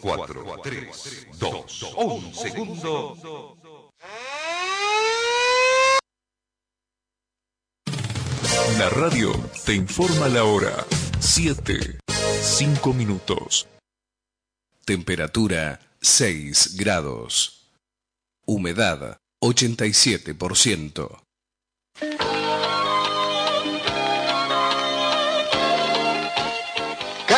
4, 3, 2, 1 segundo. La radio te informa la hora. 7, 5 minutos. Temperatura 6 grados. Humedad 87%.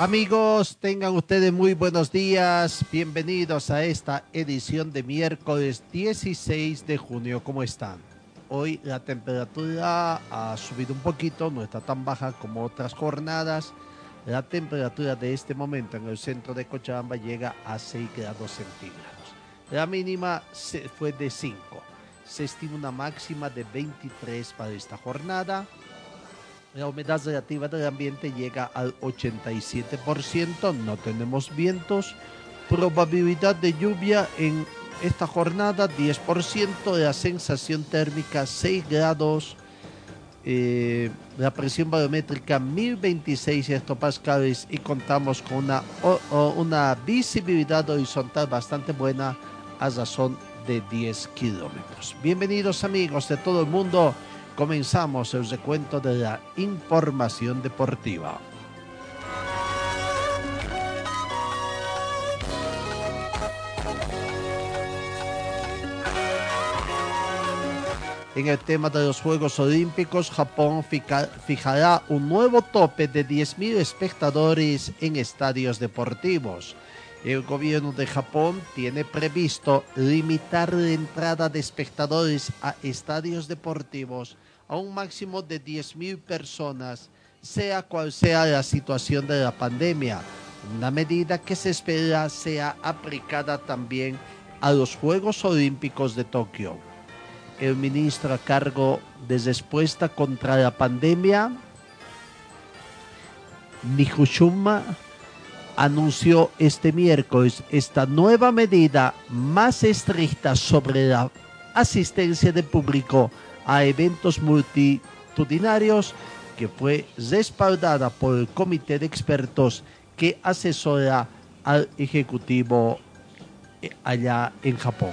Amigos, tengan ustedes muy buenos días. Bienvenidos a esta edición de miércoles 16 de junio. ¿Cómo están? Hoy la temperatura ha subido un poquito, no está tan baja como otras jornadas. La temperatura de este momento en el centro de Cochabamba llega a 6 grados centígrados. La mínima fue de 5. Se estima una máxima de 23 para esta jornada. La humedad relativa del ambiente llega al 87%, no tenemos vientos. Probabilidad de lluvia en esta jornada 10%, la sensación térmica 6 grados, eh, la presión barométrica 1026 hectopascales y contamos con una, visibilidad horizontal bastante buena a razón de 10 kilómetros. Bienvenidos amigos de todo el mundo. Comenzamos el recuento de la información deportiva. En el tema de los Juegos Olímpicos, Japón fijará un nuevo tope de 10.000 espectadores en estadios deportivos. El gobierno de Japón tiene previsto limitar la entrada de espectadores a estadios deportivos a un máximo de 10.000 personas, sea cual sea la situación de la pandemia, una medida que se espera sea aplicada también a los Juegos Olímpicos de Tokio. El ministro a cargo de respuesta contra la pandemia, Nihushima, anunció este miércoles esta nueva medida más estricta sobre la asistencia de público a eventos multitudinarios que fue respaldada por el comité de expertos que asesora al ejecutivo eh, allá en Japón.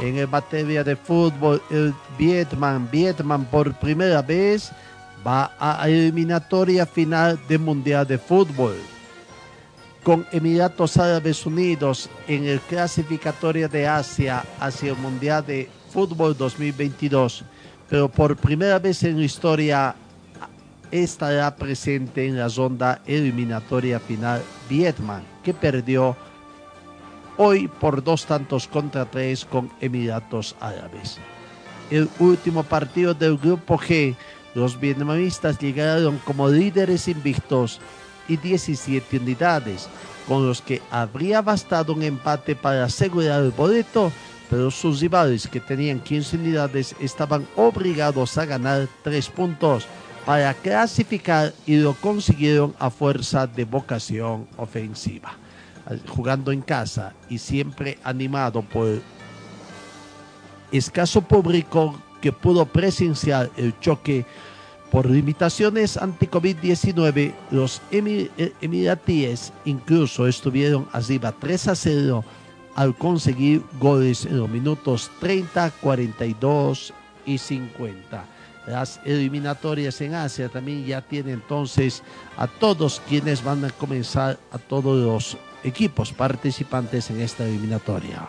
En materia de fútbol, el Vietnam, Vietnam por primera vez va a eliminatoria final del Mundial de Fútbol. Con Emiratos Árabes Unidos en el clasificatorio de Asia hacia el Mundial de Fútbol 2022. Pero por primera vez en la historia estará presente en la ronda eliminatoria final Vietnam, que perdió hoy por dos tantos contra tres con Emiratos Árabes. El último partido del grupo G, los vietnamitas llegaron como líderes invictos y 17 unidades, con los que habría bastado un empate para asegurar el boleto, pero sus rivales que tenían 15 unidades estaban obligados a ganar 3 puntos para clasificar y lo consiguieron a fuerza de vocación ofensiva. Jugando en casa y siempre animado por escaso público que pudo presenciar el choque por limitaciones anti-COVID-19, los eh, emiratíes incluso estuvieron arriba 3 a 0 al conseguir goles en los minutos 30, 42 y 50. Las eliminatorias en Asia también ya tienen entonces a todos quienes van a comenzar, a todos los equipos participantes en esta eliminatoria.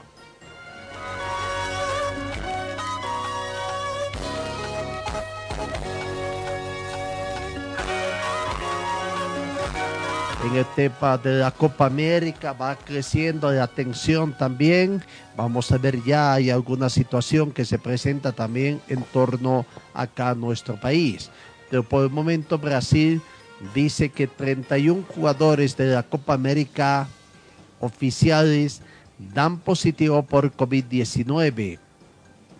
En el tema de la Copa América va creciendo la tensión también. Vamos a ver ya hay alguna situación que se presenta también en torno acá a nuestro país. Pero por el momento Brasil dice que 31 jugadores de la Copa América oficiales dan positivo por COVID-19,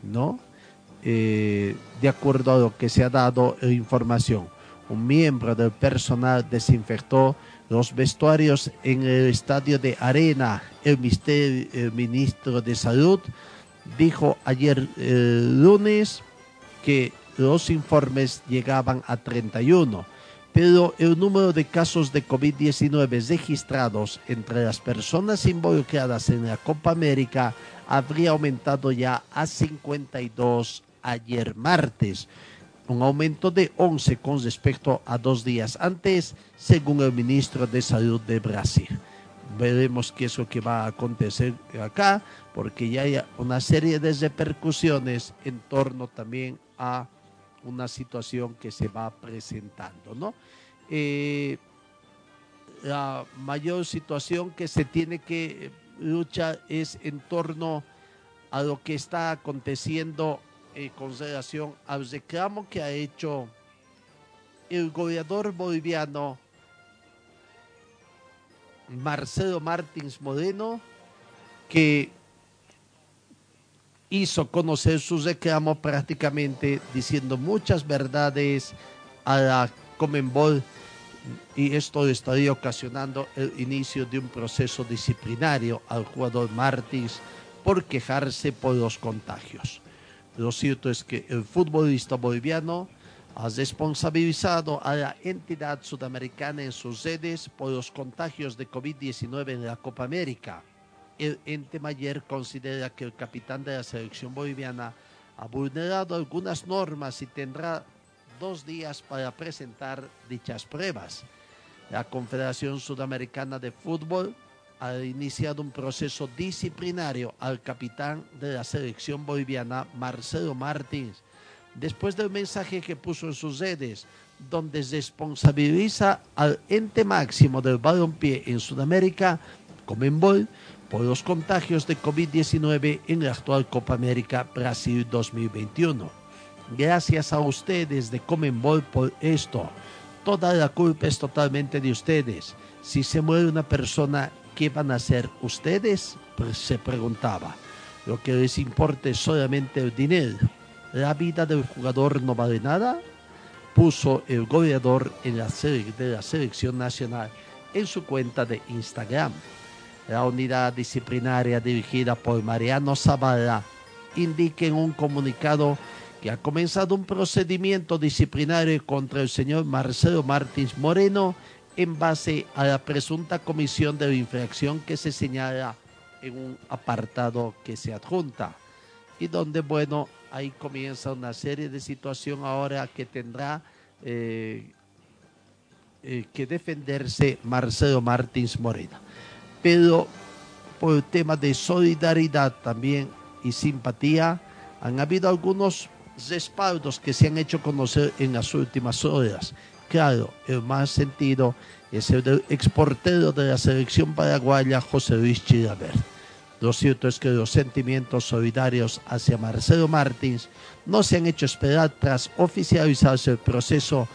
¿no? Eh, de acuerdo a lo que se ha dado información. Un miembro del personal desinfectó los vestuarios en el estadio de Arena. El, ministro de Salud dijo ayer eh, lunes que los informes llegaban a 31, pero el número de casos de COVID-19 registrados entre las personas involucradas en la Copa América habría aumentado ya a 52 ayer martes un aumento de 11 con respecto a dos días antes, según el ministro de Salud de Brasil. Veremos qué es lo que va a acontecer acá, porque ya hay una serie de repercusiones en torno también a una situación que se va presentando, ¿no? Eh, la mayor situación que se tiene que luchar es en torno a lo que está aconteciendo en consideración al reclamo que ha hecho el gobernador boliviano Marcelo Martins Moreno, que hizo conocer su reclamo prácticamente diciendo muchas verdades a la Comenbol y esto estaría ocasionando el inicio de un proceso disciplinario al jugador Martins por quejarse por los contagios. Lo cierto es que el futbolista boliviano ha responsabilizado a la entidad sudamericana en sus sedes por los contagios de COVID-19 en la Copa América. El ente mayor considera que el capitán de la selección boliviana ha vulnerado algunas normas y tendrá dos días para presentar dichas pruebas. La Confederación Sudamericana de Fútbol ha iniciado un proceso disciplinario al capitán de la selección boliviana, Marcelo Martins, después del mensaje que puso en sus redes, donde responsabiliza al ente máximo del balompié en Sudamérica, Comenbol, por los contagios de COVID-19 en la actual Copa América Brasil 2021. Gracias a ustedes de Comenbol por esto. Toda la culpa es totalmente de ustedes. Si se muere una persona ¿qué van a hacer ustedes? Pues se preguntaba. Lo que les importa es solamente el dinero. La vida del jugador no vale nada, puso el goleador en la de la selección nacional en su cuenta de Instagram. La unidad disciplinaria dirigida por Mariano Zavala indica en un comunicado que ha comenzado un procedimiento disciplinario contra el señor Marcelo Martins Moreno en base a la presunta comisión de infracción que se señala en un apartado que se adjunta y donde, bueno, ahí comienza una serie de situaciones ahora que tendrá eh, eh, que defenderse Marcelo Martins Morena. Pero por el tema de solidaridad también y simpatía, han habido algunos respaldos que se han hecho conocer en las últimas horas claro, el más sentido es el del exportero de la selección paraguaya, José Luis Chilabert. Lo cierto es que los sentimientos solidarios hacia Marcelo Martins no se han hecho esperar tras oficializarse el proceso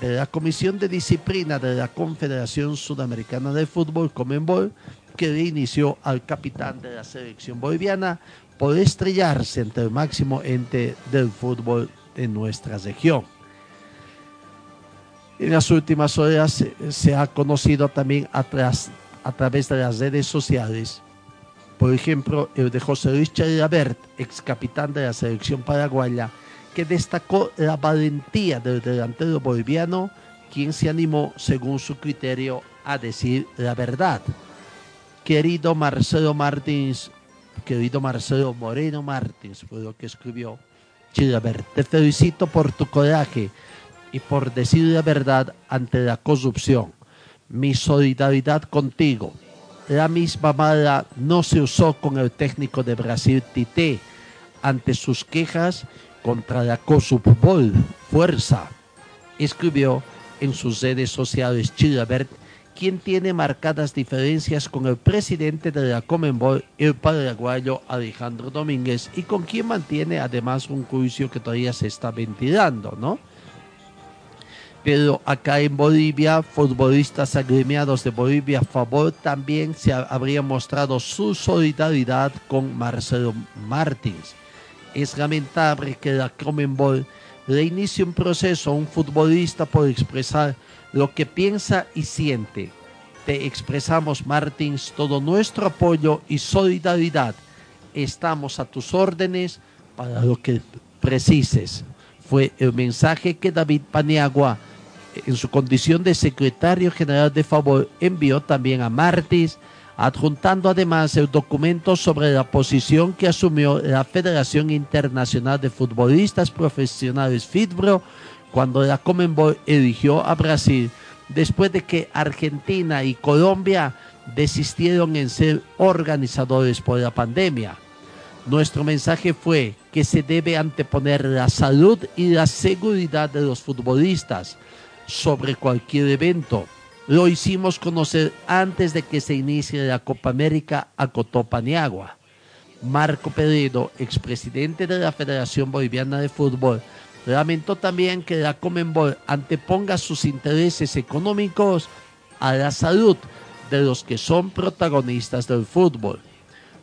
de la Comisión de Disciplina de la Confederación Sudamericana de Fútbol, Comenbol, que le inició al capitán de la selección boliviana por estrellarse entre el máximo ente del fútbol de nuestra región. En las últimas horas se, ha conocido también a, a, través de las redes sociales, por ejemplo, el de José Luis Chalabert, ex capitán de la selección paraguaya, que destacó la valentía del delantero boliviano, quien se animó, según su criterio, a decir la verdad. Querido Marcelo Martins, querido Marcelo Moreno Martins, fue lo que escribió. Chilabert, te felicito por tu coraje y por decir la verdad ante la corrupción. Mi solidaridad contigo. La misma mala no se usó con el técnico de Brasil Tite ante sus quejas contra la corrupción. Fuerza. Escribió en sus redes sociales Chilabert, quien tiene marcadas diferencias con el presidente de la Comenbol, el paraguayo Alejandro Domínguez, y con quien mantiene además un juicio que todavía se está ventilando, ¿no? Pero acá en Bolivia, futbolistas agremiados de Bolivia a favor también se habría mostrado su solidaridad con Marcelo Martins. Es lamentable que la Comenbol le inicie un proceso a un futbolista por expresar lo que piensa y siente. Te expresamos, Martins, todo nuestro apoyo y solidaridad. Estamos a tus órdenes para lo que precises. Fue el mensaje que David Paniagua, en su condición de secretario general de favor, envió también a Martins, adjuntando además el documento sobre la posición que asumió la Federación Internacional de Futbolistas Profesionales FITBRO cuando la Comenbol eligió a Brasil después de que Argentina y Colombia desistieron en ser organizadores por la pandemia. Nuestro mensaje fue que se debe anteponer la salud y la seguridad de los futbolistas sobre cualquier evento. Lo hicimos conocer antes de que se inicie la Copa América a Cotopaniagua. Marco Peredo, expresidente de la Federación Boliviana de Fútbol, Lamentó también que la Comenbol anteponga sus intereses económicos a la salud de los que son protagonistas del fútbol.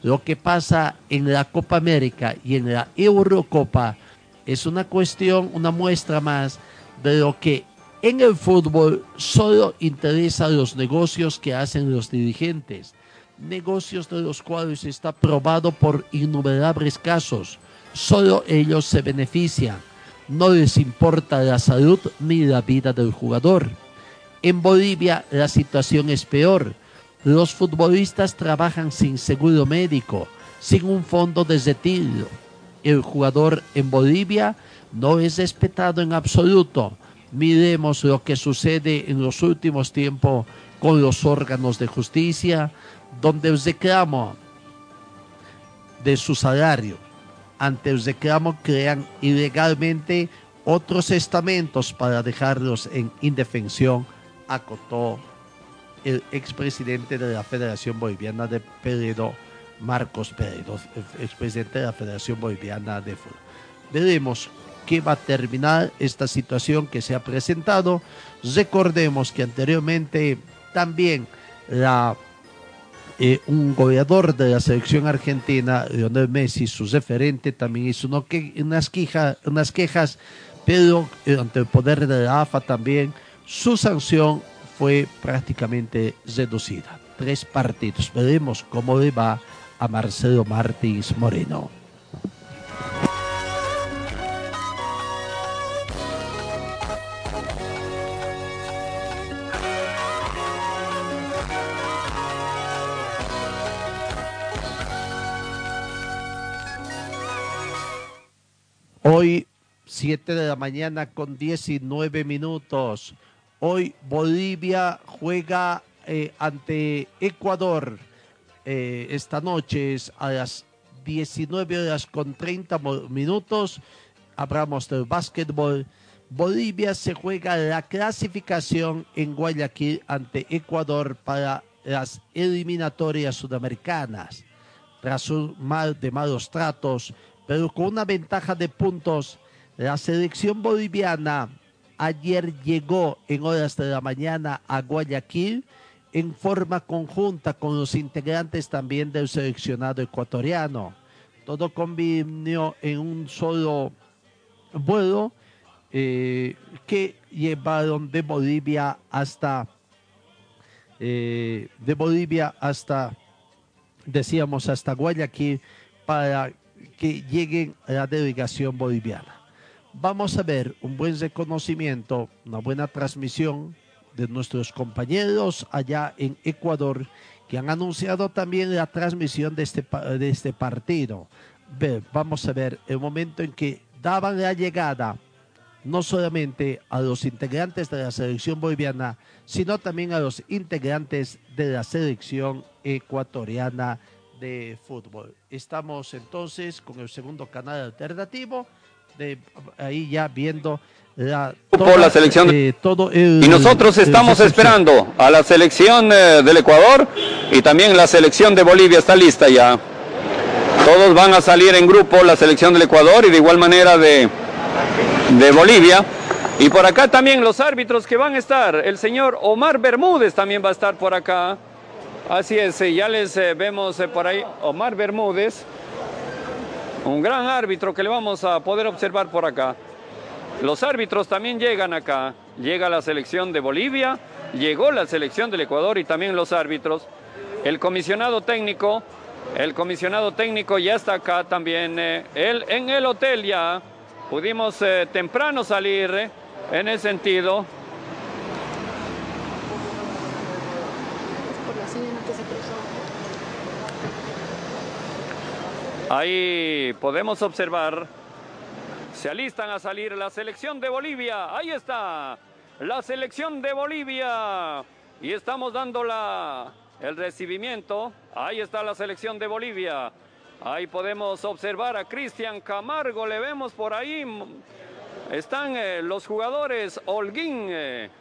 Lo que pasa en la Copa América y en la Eurocopa es una cuestión, una muestra más de lo que en el fútbol solo interesa los negocios que hacen los dirigentes, negocios de los cuales está probado por innumerables casos. Solo ellos se benefician no les importa la salud ni la vida del jugador. En Bolivia la situación es peor. Los futbolistas trabajan sin seguro médico, sin un fondo de retiro. El jugador en Bolivia no es respetado en absoluto. Miremos lo que sucede en los últimos tiempos con los órganos de justicia, donde el reclamo de su salario ante el reclamo crean ilegalmente otros estamentos para dejarlos en indefensión, acotó el expresidente de la Federación Boliviana de Peredo, Marcos Peredo, expresidente de la Federación Boliviana de Fútbol. Veremos qué va a terminar esta situación que se ha presentado. Recordemos que anteriormente también la eh, un goleador de la selección argentina, Lionel Messi, su referente, también hizo unas, unas quejas, pero eh, ante el poder de la AFA también, su sanción fue prácticamente reducida. Tres partidos. Veremos cómo le va a Marcelo Martins Moreno. 7 de la mañana con 19 minutos. Hoy Bolivia juega eh, ante Ecuador eh, esta noche a las 19 horas con 30 minutos. Hablamos del básquetbol. Bolivia se juega la clasificación en Guayaquil ante Ecuador para las eliminatorias sudamericanas. Tras un mal de malos tratos, pero con una ventaja de puntos. La selección boliviana ayer llegó en horas de la mañana a Guayaquil en forma conjunta con los integrantes también del seleccionado ecuatoriano. Todo convino en un solo vuelo eh, que llevaron de Bolivia hasta eh, de Bolivia hasta decíamos hasta Guayaquil para que lleguen a la delegación boliviana. Vamos a ver un buen reconocimiento, una buena transmisión de nuestros compañeros allá en Ecuador que han anunciado también la transmisión de este, de este partido. vamos a ver el momento en que daban la llegada no solamente a los integrantes de la selección boliviana, sino también a los integrantes de la selección ecuatoriana de fútbol. Estamos entonces con el segundo canal alternativo de ahí ya viendo la, Por la selección eh, todo el- Y nosotros el estamos recepción. esperando a la selección eh, del Ecuador y también la selección de Bolivia está lista ya. Todos van a salir en grupo, la selección del Ecuador y de igual manera de, de Bolivia. Y por acá también los árbitros que van a estar. El señor Omar Bermúdez también va a estar por acá. Así es, eh, ya les eh, vemos eh, por ahí. Omar Bermúdez, un gran árbitro que le vamos a poder observar por acá. Los árbitros también llegan acá. Llega la selección de Bolivia, llegó la selección del Ecuador y también los árbitros. El comisionado técnico, el comisionado técnico ya está acá también. eh, él en el hotel ya pudimos eh, temprano salir eh, en ese sentido. por la señora que se cruzó. Ahí podemos observar. Se alistan a salir la selección de Bolivia. Ahí está. La selección de Bolivia. Y estamos dando la, el recibimiento. Ahí está la selección de Bolivia. Ahí podemos observar a Cristian Camargo. Le vemos por ahí. Están eh, los jugadores Holguín. eh,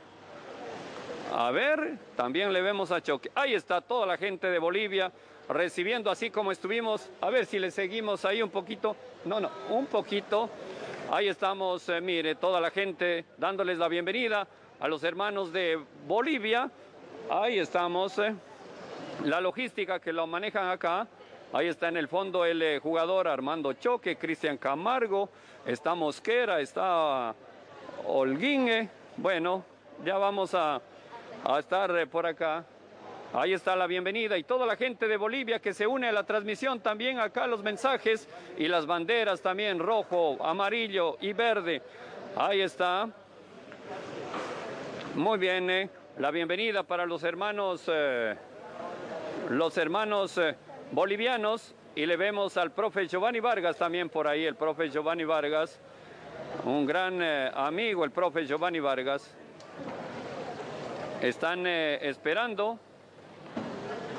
a ver, también le vemos a Choque. Ahí está toda la gente de Bolivia recibiendo así como estuvimos. A ver si le seguimos ahí un poquito. No, no, un poquito. Ahí estamos, eh, mire, toda la gente dándoles la bienvenida a los hermanos de Bolivia. Ahí estamos. eh, La logística que lo manejan acá. Ahí está en el fondo el eh, jugador Armando Choque, Cristian Camargo, está Mosquera, está Holguín. Bueno, ya vamos a, a estar por acá. Ahí está la bienvenida y toda la gente de Bolivia que se une a la transmisión también acá los mensajes y las banderas también rojo, amarillo y verde. Ahí está. Muy bien, eh, la bienvenida para los hermanos, eh, los hermanos eh, bolivianos y le vemos al profe Giovanni Vargas también por ahí, el profe Giovanni Vargas, un gran amigo, el profe Giovanni Vargas. Están esperando,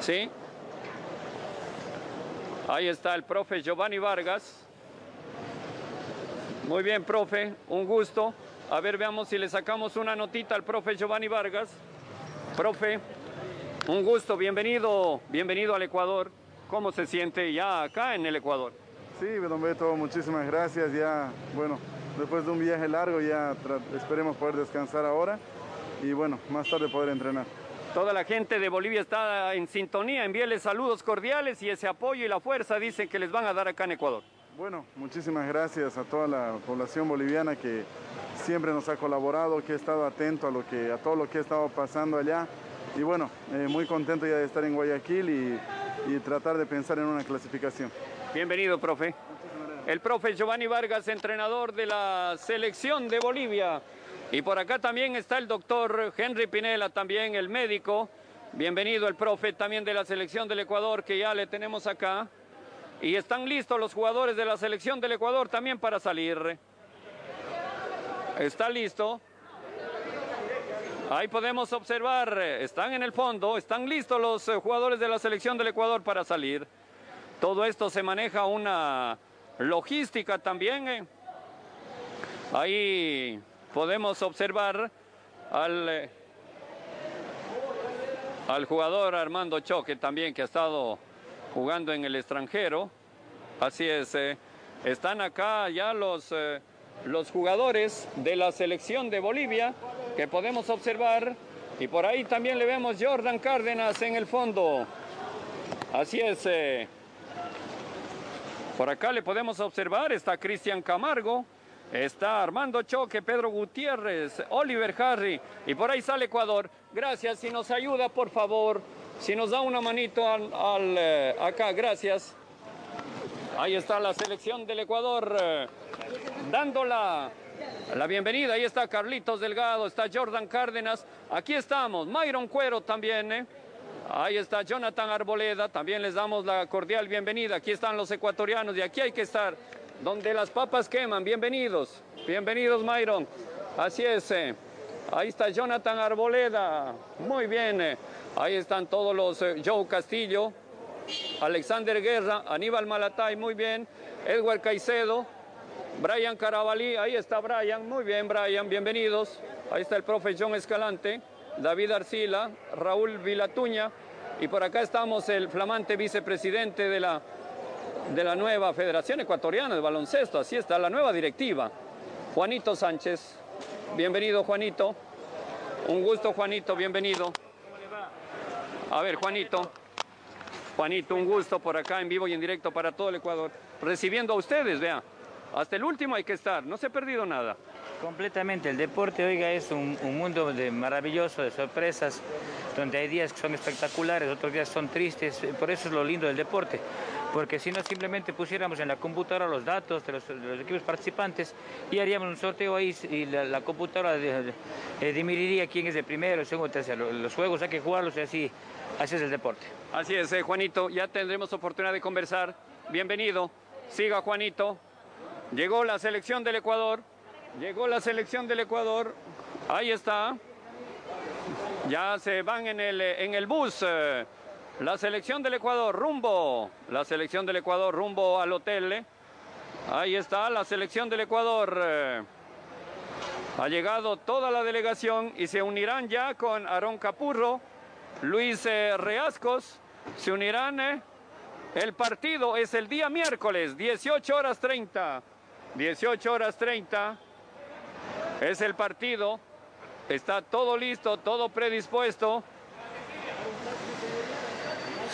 ¿sí? Ahí está el profe Giovanni Vargas. Muy bien, profe, un gusto. A ver, veamos si le sacamos una notita al profe Giovanni Vargas. Profe, un gusto, bienvenido, bienvenido al Ecuador. ¿Cómo se siente ya acá en el Ecuador? Sí, don Beto, muchísimas gracias. Ya, bueno, después de un viaje largo, ya esperemos poder descansar ahora y bueno, más tarde poder entrenar. Toda la gente de Bolivia está en sintonía, envíeles saludos cordiales y ese apoyo y la fuerza dicen que les van a dar acá en Ecuador. Bueno, muchísimas gracias a toda la población boliviana que siempre nos ha colaborado, que ha estado atento a, lo que, a todo lo que ha estado pasando allá. Y bueno, eh, muy contento ya de estar en Guayaquil y, y tratar de pensar en una clasificación. Bienvenido, profe. El profe Giovanni Vargas, entrenador de la selección de Bolivia. Y por acá también está el doctor Henry Pinela, también el médico. Bienvenido el profe también de la selección del Ecuador, que ya le tenemos acá. Y están listos los jugadores de la selección del Ecuador también para salir. Está listo. Ahí podemos observar, están en el fondo, están listos los jugadores de la selección del Ecuador para salir. Todo esto se maneja una logística también. eh. Ahí podemos observar al, eh, al jugador Armando Choque también que ha estado jugando en el extranjero. Así es, eh, están acá ya los, eh, los jugadores de la selección de Bolivia que podemos observar. Y por ahí también le vemos Jordan Cárdenas en el fondo. Así es. por acá le podemos observar, está Cristian Camargo, está Armando Choque, Pedro Gutiérrez, Oliver Harry y por ahí sale Ecuador. Gracias, si nos ayuda por favor, si nos da una manito al, eh, acá, gracias. Ahí está la selección del Ecuador eh, dando la, la bienvenida. Ahí está Carlitos Delgado, está Jordan Cárdenas. Aquí estamos, Myron Cuero también. eh. Ahí está Jonathan Arboleda, también les damos la cordial bienvenida. Aquí están los ecuatorianos y aquí hay que estar. Donde las papas queman, bienvenidos. Bienvenidos, Myron. Así es. eh. Ahí está Jonathan Arboleda. Muy bien. eh. Ahí están todos los eh, Joe Castillo, Alexander Guerra, Aníbal Malatay, muy bien. Edward Caicedo. Brian Carabalí, ahí está Brian, muy bien Brian, bienvenidos. Ahí está el profe John Escalante, David Arcila, Raúl Vilatuña y por acá estamos el flamante vicepresidente de la, de la nueva Federación Ecuatoriana de Baloncesto, así está la nueva directiva, Juanito Sánchez. Bienvenido Juanito, un gusto Juanito, bienvenido. A ver Juanito, Juanito, un gusto por acá en vivo y en directo para todo el Ecuador, recibiendo a ustedes, vea. Hasta el último hay que estar, no se ha perdido nada. Completamente, el deporte, oiga, es un, un mundo de maravilloso, de sorpresas, donde hay días que son espectaculares, otros días son tristes, por eso es lo lindo del deporte, porque si no simplemente pusiéramos en la computadora los datos de los, de los equipos participantes y haríamos un sorteo ahí y la, computadora eh, dimitiría quién es el primero, el segundo, el tercero. Los juegos hay que jugarlos y así, así es el deporte. Así es, eh, Juanito, ya tendremos oportunidad de conversar. Bienvenido, siga Juanito. Llegó la selección del Ecuador, llegó la selección del Ecuador, ahí está. Ya se van en el, eh, en el bus. La selección del Ecuador, rumbo. La selección del Ecuador, rumbo al hotel. eh. Ahí está la selección del Ecuador. eh. Ha llegado toda la delegación y se unirán ya con Aarón Capurro, Luis eh, Reascos. Se unirán. El partido es el día miércoles, 18 horas 30. 18 horas 30. Es el partido. Está todo listo, todo predispuesto.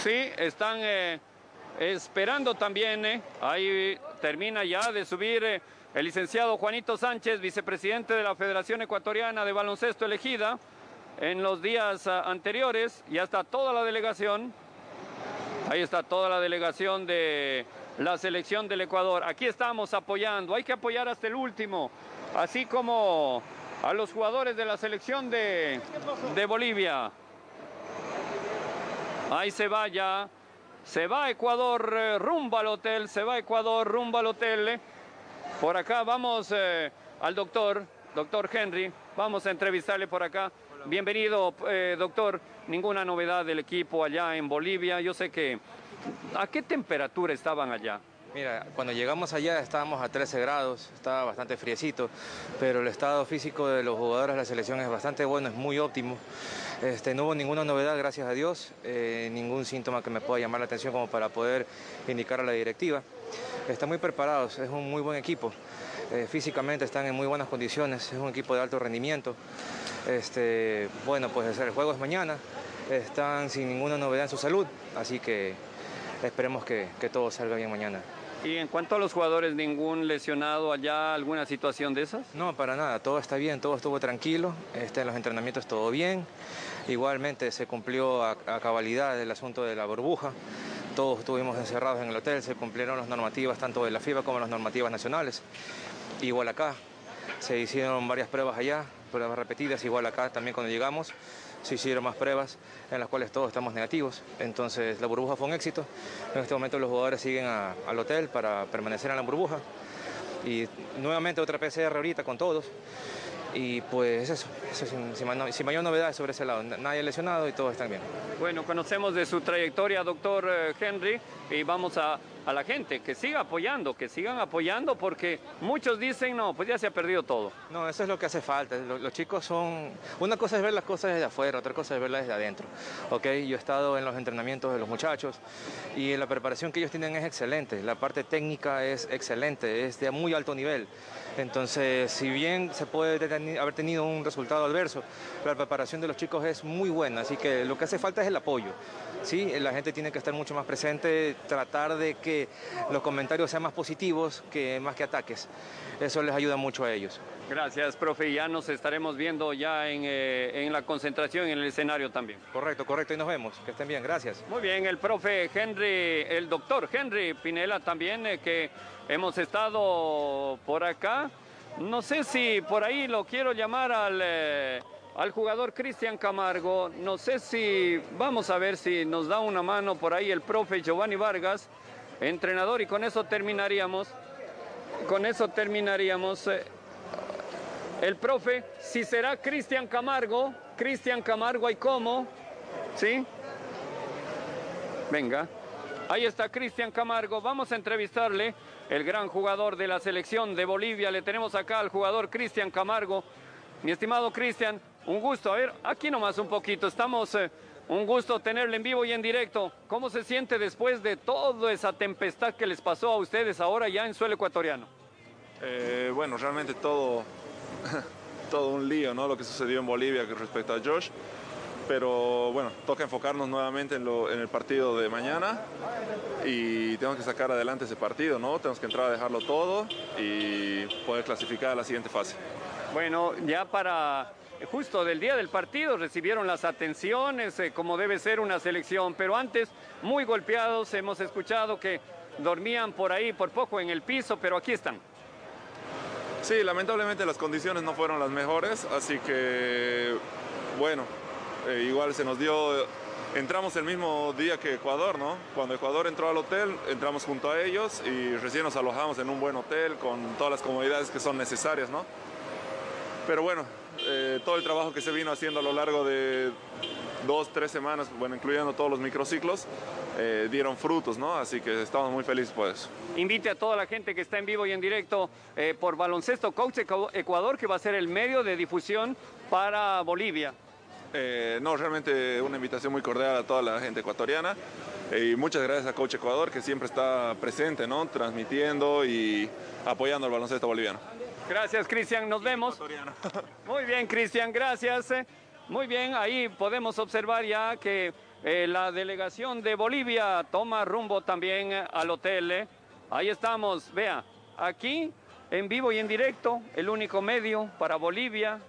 Sí, están eh, esperando también. eh. Ahí termina ya de subir eh, el licenciado Juanito Sánchez, vicepresidente de la Federación Ecuatoriana de Baloncesto Elegida. En los días ah, anteriores ya está toda la delegación. Ahí está toda la delegación de la selección del Ecuador. Aquí estamos apoyando. Hay que apoyar hasta el último. Así como a los jugadores de la selección de, de Bolivia. Ahí se va ya. Se va Ecuador eh, rumbo al hotel. Se va Ecuador rumbo al hotel. eh. Por acá vamos eh, al doctor, doctor Henry. Vamos a entrevistarle por acá. Bienvenido, eh, doctor. Ninguna novedad del equipo allá en Bolivia. Yo sé que... ¿A qué temperatura estaban allá? Mira, cuando llegamos allá estábamos a 13 grados, estaba bastante friecito, pero el estado físico de los jugadores de la selección es bastante bueno, es muy óptimo. Este, no hubo ninguna novedad, gracias a Dios, eh, ningún síntoma que me pueda llamar la atención como para poder indicar a la directiva. Están muy preparados, es un muy buen equipo. Eh, físicamente están en muy buenas condiciones, es un equipo de alto rendimiento. Este, bueno, pues el juego es mañana, están sin ninguna novedad en su salud, así que esperemos que, que todo salga bien mañana. Y en cuanto a los jugadores, ¿ningún lesionado allá? ¿Alguna situación de esas? No, para nada, todo está bien, todo estuvo tranquilo, este, los entrenamientos todo bien, igualmente se cumplió a, a cabalidad el asunto de la burbuja, todos estuvimos encerrados en el hotel, se cumplieron las normativas tanto de la FIBA como las normativas nacionales, igual acá, se hicieron varias pruebas allá, pruebas repetidas, igual acá también cuando llegamos, se hicieron más pruebas en las cuales todos estamos negativos. Entonces la burbuja fue un éxito. En este momento los jugadores siguen al hotel para permanecer en la burbuja. Y nuevamente otra PCR ahorita con todos. Y pues eso, sin, sin mayor novedad sobre ese lado. Nadie lesionado y todos están bien. Bueno, conocemos de su trayectoria, doctor eh, Henry, y vamos a, a la gente que siga apoyando, que sigan apoyando, porque muchos dicen, no, pues ya se ha perdido todo. No, eso es lo que hace falta. Lo- Los, chicos son... Una cosa es ver las cosas desde afuera, otra cosa es verlas desde adentro. ¿ok? Yo he estado en los entrenamientos de los muchachos y la preparación que ellos tienen es excelente. La parte técnica es excelente, es de muy alto nivel. Entonces, si bien se puede teni- haber tenido un resultado adverso, la preparación de los chicos es muy buena. Así que lo que hace falta es el apoyo. ¿sí? La gente tiene que estar mucho más presente, tratar de que los comentarios sean más positivos que más que ataques. Eso les ayuda mucho a ellos. Gracias, profe, ya nos estaremos viendo ya en, eh, en la concentración, en el escenario también. Correcto, correcto, y nos vemos. Que estén bien, gracias. Muy bien, el profe Henry, el doctor Henry Pinela también, eh, que hemos estado por acá. No sé si por ahí lo quiero llamar al, eh, al jugador Cristian Camargo. No sé si, vamos a ver si nos da una mano por ahí el profe Giovanni Vargas, entrenador, y con eso terminaríamos. Con eso terminaríamos. eh, el profe, si será Cristian Camargo, Cristian Camargo, ¿hay cómo? ¿Sí? Venga. Ahí está Cristian Camargo. Vamos a entrevistarle el gran jugador de la selección de Bolivia. Le tenemos acá al jugador Cristian Camargo. Mi estimado Cristian, un gusto. A ver, aquí nomás un poquito. Estamos, eh, un gusto tenerle en vivo y en directo. ¿Cómo se siente después de toda esa tempestad que les pasó a ustedes ahora ya en suelo ecuatoriano? Eh, bueno, realmente todo, todo un lío, ¿no? Lo que sucedió en Bolivia respecto a Josh. Pero bueno, toca enfocarnos nuevamente en, lo- en el partido de mañana y tenemos que sacar adelante ese partido, ¿no? Tenemos que entrar a dejarlo todo y poder clasificar a la siguiente fase. Bueno, ya para justo del día del partido recibieron las atenciones eh, como debe ser una selección, pero antes muy golpeados, hemos escuchado que dormían por ahí por poco en el piso, pero aquí están. Sí, lamentablemente las condiciones no fueron las mejores, así que bueno, eh, igual se nos dio, entramos el mismo día que Ecuador, ¿no? Cuando Ecuador entró al hotel, entramos junto a ellos y recién nos alojamos en un buen hotel con todas las comodidades que son necesarias, ¿no? Pero bueno, eh, todo el trabajo que se vino haciendo a lo largo de dos, tres semanas, bueno, incluyendo todos los microciclos, eh, dieron frutos, ¿no? Así que estamos muy felices por eso. Invite a toda la gente que está en vivo y en directo eh, por Baloncesto Coach Ecu- Ecuador, que va a ser el medio de difusión para Bolivia. Eh, no, realmente una invitación muy cordial a toda la gente ecuatoriana eh, y muchas gracias a Coach Ecuador que siempre está presente, ¿no? Transmitiendo y apoyando al baloncesto boliviano. Gracias, Cristian. Nos vemos. Muy bien, Cristian, gracias. Muy bien, ahí podemos observar ya que eh, la delegación de Bolivia toma rumbo también al hotel. eh. Ahí estamos, vea, aquí en vivo y en directo, el único medio para Bolivia,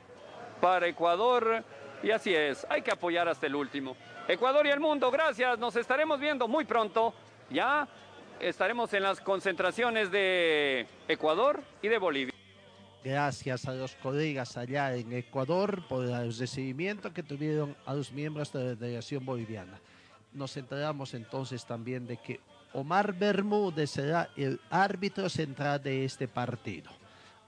para Ecuador, y así es, hay que apoyar hasta el último. Ecuador y el mundo, gracias, nos estaremos viendo muy pronto. Ya estaremos en las concentraciones de Ecuador y de Bolivia. Gracias a los colegas allá en Ecuador por el recibimiento que tuvieron a los miembros de la delegación boliviana. Nos enteramos entonces también de que Omar Bermúdez será el árbitro central de este partido.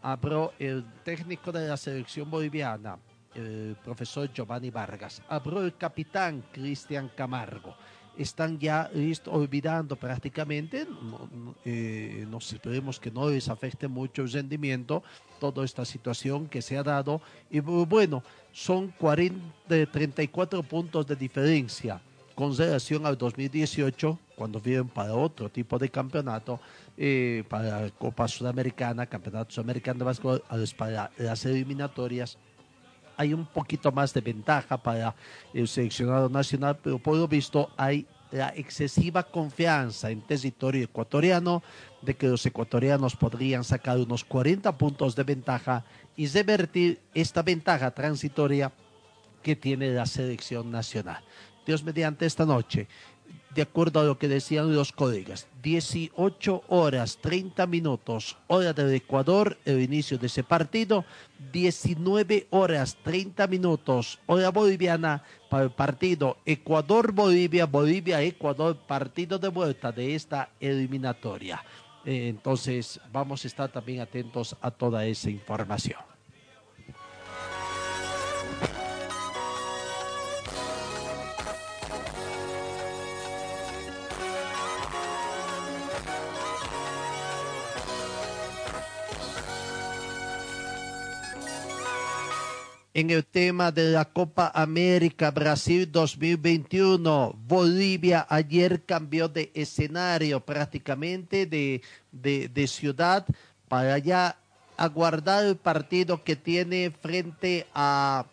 Habló el técnico de la selección boliviana, el profesor Giovanni Vargas. Habló el capitán Cristian Camargo están ya olvidando prácticamente, no, no, eh, nos esperemos que no les afecte mucho el rendimiento, toda esta situación que se ha dado. Y bu- bueno, son 40, 34 puntos de diferencia con relación al 2018, cuando vienen para otro tipo de campeonato, eh, para Copa Sudamericana, Campeonato Sudamericano de Básquetbol, para las eliminatorias hay un poquito más de ventaja para el seleccionado nacional, pero por lo visto hay la excesiva confianza en territorio ecuatoriano de que los ecuatorianos podrían sacar unos 40 puntos de ventaja y revertir esta ventaja transitoria que tiene la selección nacional. Dios mediante esta noche, de acuerdo a lo que decían los colegas, 18 horas 30 minutos, hora del Ecuador, el inicio de ese partido, 19 horas 30 minutos, hora boliviana, para el partido Ecuador-Bolivia, Bolivia-Ecuador, partido de vuelta de esta eliminatoria. Eh, entonces, vamos a estar también atentos a toda esa información. En el tema de la Copa América Brasil 2021. Bolivia ayer cambió de escenario prácticamente de, de, ciudad para ya aguardar el partido que tiene frente a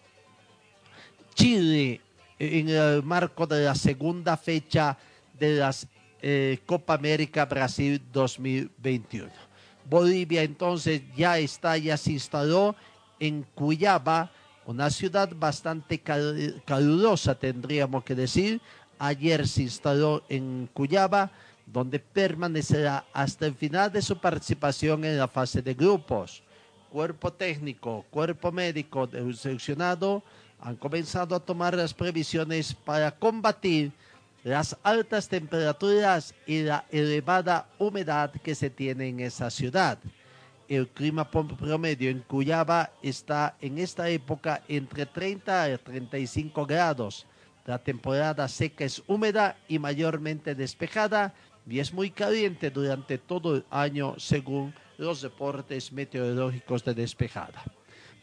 Chile en el marco de la segunda fecha de las eh, Copa América Brasil 2021. Bolivia entonces ya está, ya se instaló en Cuyaba, una ciudad bastante cal- calurosa, tendríamos que decir. Ayer se instaló en Cuyaba, donde permanecerá hasta el final de su participación en la fase de grupos. Cuerpo técnico, cuerpo médico del seleccionado han comenzado a tomar las previsiones para combatir las altas temperaturas y la elevada humedad que se tiene en esa ciudad. El clima prom- promedio en Cuyaba está en esta época entre 30 a 35 grados. La temporada seca es húmeda y mayormente despejada, y es muy caliente durante todo el año según los deportes meteorológicos de despejada.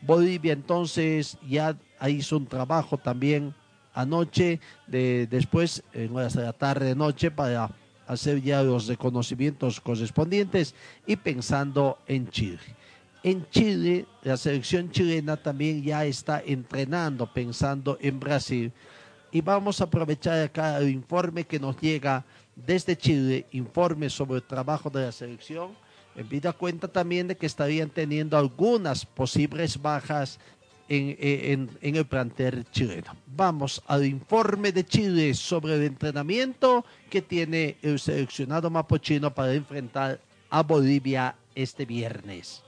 Bolivia entonces ya hizo un trabajo también anoche, de, después en horas de la tarde noche para hacer ya los reconocimientos correspondientes y pensando en Chile. En Chile, la selección chilena también ya está entrenando pensando en Brasil y vamos a aprovechar acá el informe que nos llega desde Chile, informe sobre el trabajo de la selección, en vida cuenta también de que estarían teniendo algunas posibles bajas en, el plantel chileno. Vamos al informe de Chile sobre el entrenamiento que tiene el seleccionado mapochino para enfrentar a Bolivia este viernes.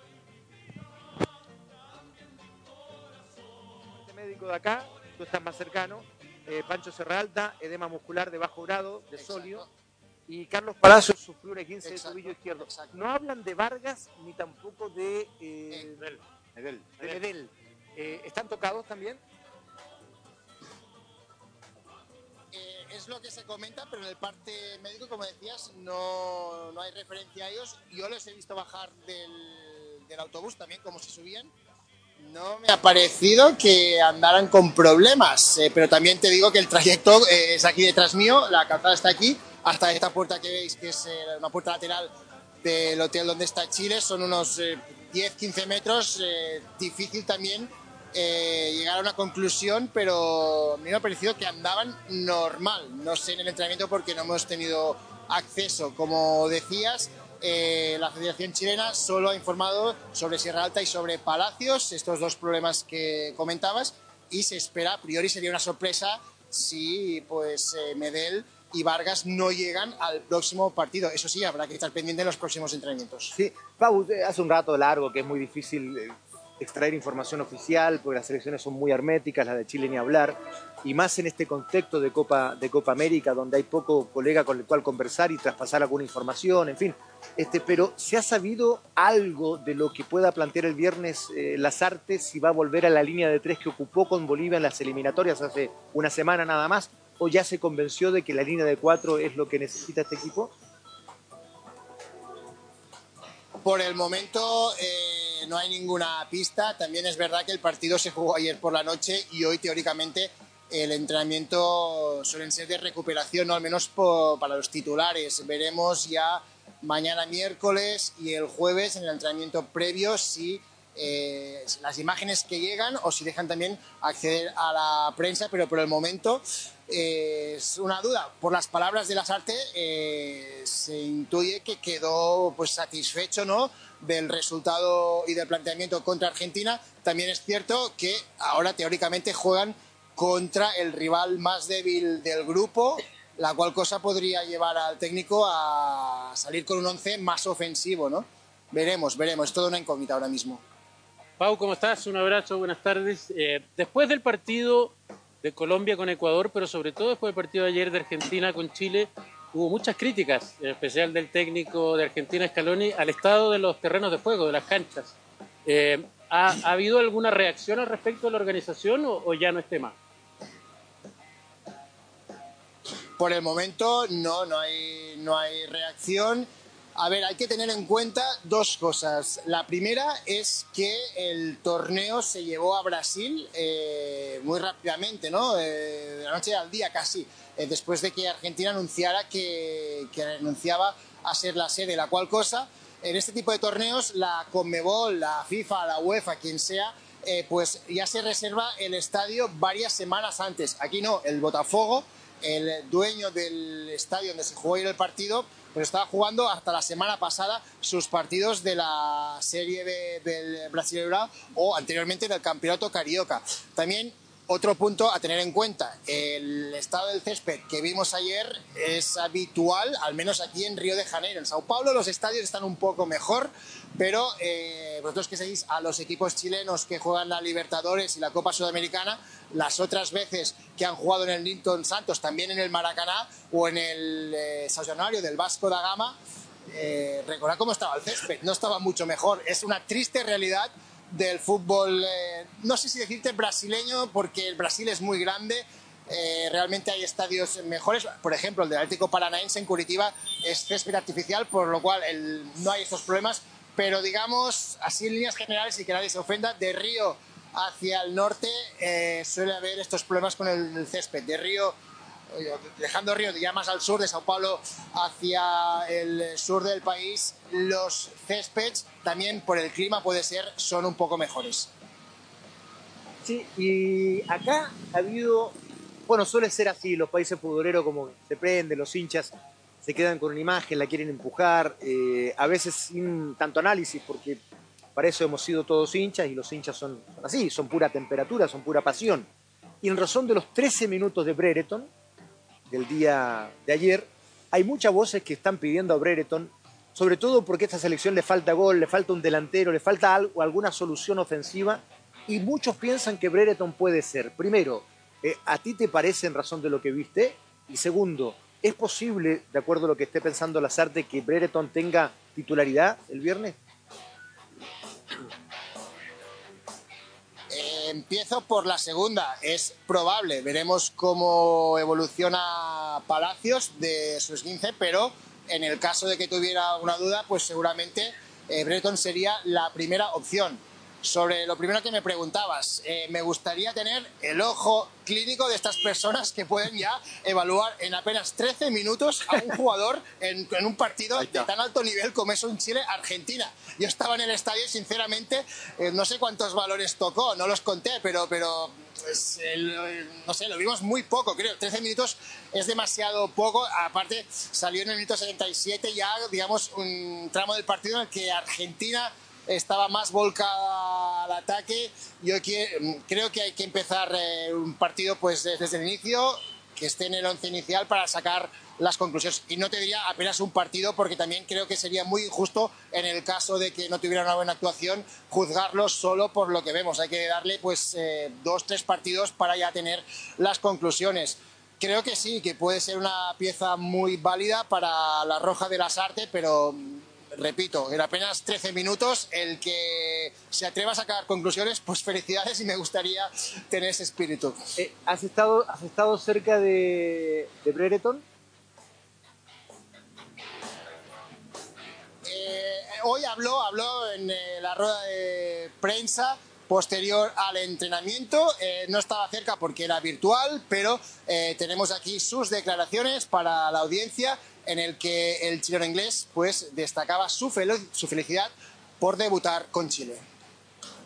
Este médico de acá, tú estás más cercano, eh, Pancho Serralta, edema muscular de bajo grado, de solio, y Carlos Palacios sufrió una 15 de tobillo izquierdo. No hablan de Vargas ni tampoco de eh, Medel. De Medel. Eh, ¿Están tocados también? es lo que se comenta, pero en el parte médico, como decías, no, no hay referencia a ellos. Yo les he visto bajar del, del autobús también, como se subían, no me ha parecido que andaran con problemas, eh, pero también te digo que el trayecto eh, es aquí detrás mío, la calzada está aquí, hasta esta puerta que veis, que es eh, una puerta lateral del hotel donde está Chile, son unos 10-15 metros, difícil también llegar a una conclusión, pero a mí me ha parecido que andaban normal, no sé en el entrenamiento porque no hemos tenido acceso, como decías, eh, la Federación Chilena solo ha informado sobre Sierra Alta y sobre Palacios, estos dos problemas que comentabas, y se espera, a priori sería una sorpresa si pues eh, Medel y Vargas no llegan al próximo partido. Eso sí, habrá que estar pendiente de los próximos entrenamientos. Sí, Pau, hace un rato largo que es muy difícil eh, extraer información oficial, porque las elecciones son muy herméticas, las de Chile ni hablar, y más en este contexto de Copa, de Copa América, donde hay poco colega con el cual conversar y traspasar alguna información, en fin. Este, pero ¿se ha sabido algo de lo que pueda plantear el viernes eh, las artes si va a volver a la línea de tres que ocupó con Bolivia en las eliminatorias hace una semana nada más? ¿O ya se convenció de que la línea de cuatro es lo que necesita este equipo? Por el momento... Eh no hay ninguna pista. También es verdad que el partido se jugó ayer por la noche y hoy teóricamente el entrenamiento suelen ser de recuperación, o al menos para los titulares. Veremos ya mañana miércoles y el jueves en el entrenamiento previo si eh, las imágenes que llegan o si dejan también acceder a la prensa, pero por el momento eh, es una duda. Por las palabras de las artes eh, se intuye que quedó pues satisfecho, ¿no? Del resultado y del planteamiento contra Argentina, también es cierto que ahora teóricamente juegan contra el rival más débil del grupo, la cual cosa podría llevar al técnico a salir con un once más ofensivo, ¿no? Veremos, veremos, es toda una incógnita ahora mismo. Pau, ¿cómo estás? Un abrazo, buenas tardes. Eh, después del partido de Colombia con Ecuador, pero sobre todo después del partido de ayer de Argentina con Chile, hubo muchas críticas, en especial del técnico de Argentina Scaloni, al estado de los terrenos de juego, de las canchas. Eh, ¿ha, habido alguna reacción al respecto de la organización o, ya no es tema? Por el momento no, no hay, no hay reacción. A ver, hay que tener en cuenta dos cosas. La primera es que el torneo se llevó a Brasil eh, muy rápidamente, ¿no? Eh, de la noche al día casi. Eh, después de que Argentina anunciara que, renunciaba a ser la sede, la cual cosa, en este tipo de torneos, la Conmebol, la FIFA, la UEFA, quien sea, pues ya se reserva el estadio varias semanas antes. Aquí no, el Botafogo, el dueño del estadio donde se jugó el partido, pues estaba jugando hasta la semana pasada sus partidos de la Serie B del Brasileirão o anteriormente del Campeonato Carioca. También otro punto a tener en cuenta, el estado del césped que vimos ayer es habitual, al menos aquí en Río de Janeiro. En Sao Paulo los estadios están un poco mejor, pero eh, vosotros que seguís a los equipos chilenos que juegan la Libertadores y la Copa Sudamericana, las otras veces que han jugado en el Nilton Santos, también en el Maracaná o en el eh, del Vasco da Gama, eh, recordad cómo estaba el césped, no estaba mucho mejor. Es una triste realidad del fútbol, eh, no sé si decirte brasileño, porque el Brasil es muy grande, eh, realmente hay estadios mejores. Por ejemplo, el del Atlético Paranaense en Curitiba es césped artificial, por lo cual no hay estos problemas. Pero digamos, así en líneas generales y que nadie se ofenda, de Río hacia el norte eh, suele haber estos problemas con el, césped. De Río, dejando Río ya más al sur de Sao Paulo hacia el sur del país, los céspedes también por el clima puede ser son un poco mejores. Sí, y acá ha habido, bueno, suele ser así, los países futboleros como se prenden, los hinchas se quedan con una imagen, la quieren empujar, eh, a veces sin tanto análisis, porque para eso hemos sido todos hinchas y los hinchas son así, son pura temperatura, son pura pasión. Y en razón de los 13 minutos de Brereton, del día de ayer, hay muchas voces que están pidiendo a Brereton, sobre todo porque a esta selección le falta gol, le falta un delantero, le falta algo, alguna solución ofensiva, y muchos piensan que Brereton puede ser. Primero, eh, ¿a ti te parece en razón de lo que viste? Y segundo, ¿es posible, de acuerdo a lo que esté pensando Lazarte, que Brereton tenga titularidad el viernes? Empiezo por la segunda. Es probable. Veremos cómo evoluciona Palacios de su esguince, pero en el caso de que tuviera alguna duda, pues seguramente eh, Breton sería la primera opción. Sobre lo primero que me preguntabas, eh, me gustaría tener el ojo clínico de estas personas que pueden ya evaluar en apenas 13 minutos a un jugador en, en un partido de tan alto nivel como es un Chile-Argentina. Yo estaba en el estadio y sinceramente eh, no sé cuántos valores tocó, no los conté, pero, pero pues, el- el- no sé, lo vimos muy poco, creo. 13 minutos es demasiado poco. Aparte, salió en el minuto 77 ya, digamos, un tramo del partido en el que Argentina estaba más volcada al ataque. Yo creo que hay que empezar eh, un partido pues desde el inicio, que esté en el once inicial para sacar las conclusiones. Y no te diría apenas un partido, porque también creo que sería muy injusto en el caso de que no tuviera una buena actuación, juzgarlos solo por lo que vemos. Hay que darle pues eh, dos, tres partidos para ya tener las conclusiones. Creo que sí, que puede ser una pieza muy válida para la Roja de las Artes, pero repito, en apenas 13 minutos, el que se atreva a sacar conclusiones, pues felicidades y me gustaría tener ese espíritu. Eh, ¿has, estado, ¿Has estado cerca de, de Brereton? Eh, hoy habló, habló en eh, la rueda de prensa posterior al entrenamiento. Eh, no estaba cerca porque era virtual, pero eh, tenemos aquí sus declaraciones para la audiencia en el que el chileno inglés pues destacaba su, su felicidad por debutar con Chile.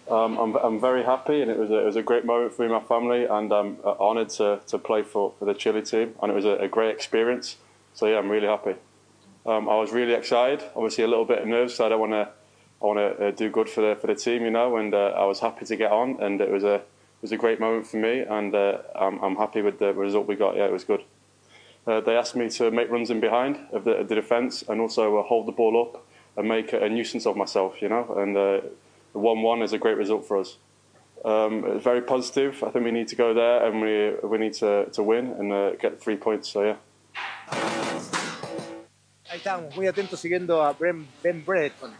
Um, I'm, I'm very happy, and it was a, it was a great moment for me and my family, and I'm uh, honoured to, to play for, for the Chile team, and it was a, a great experience. So yeah, I'm really happy. Um, I was really excited, obviously a little bit nervous. So I don't want to, I want to uh, do good for the for the team, you know, and uh, I was happy to get on, and it was a it was a great moment for me, and uh, I'm, I'm happy with the result we got. Yeah, it was good. Uh, they asked me to make runs in behind of the, of the defence and also uh, hold the ball up and make a, a nuisance of myself, you know. And uh, the 1 1 is a great result for us. Um, it's very positive. I think we need to go there and we, we need to, to win and uh, get three points. So, yeah. Ahí estábamos, muy atentos siguiendo a Ben, ben Brereton.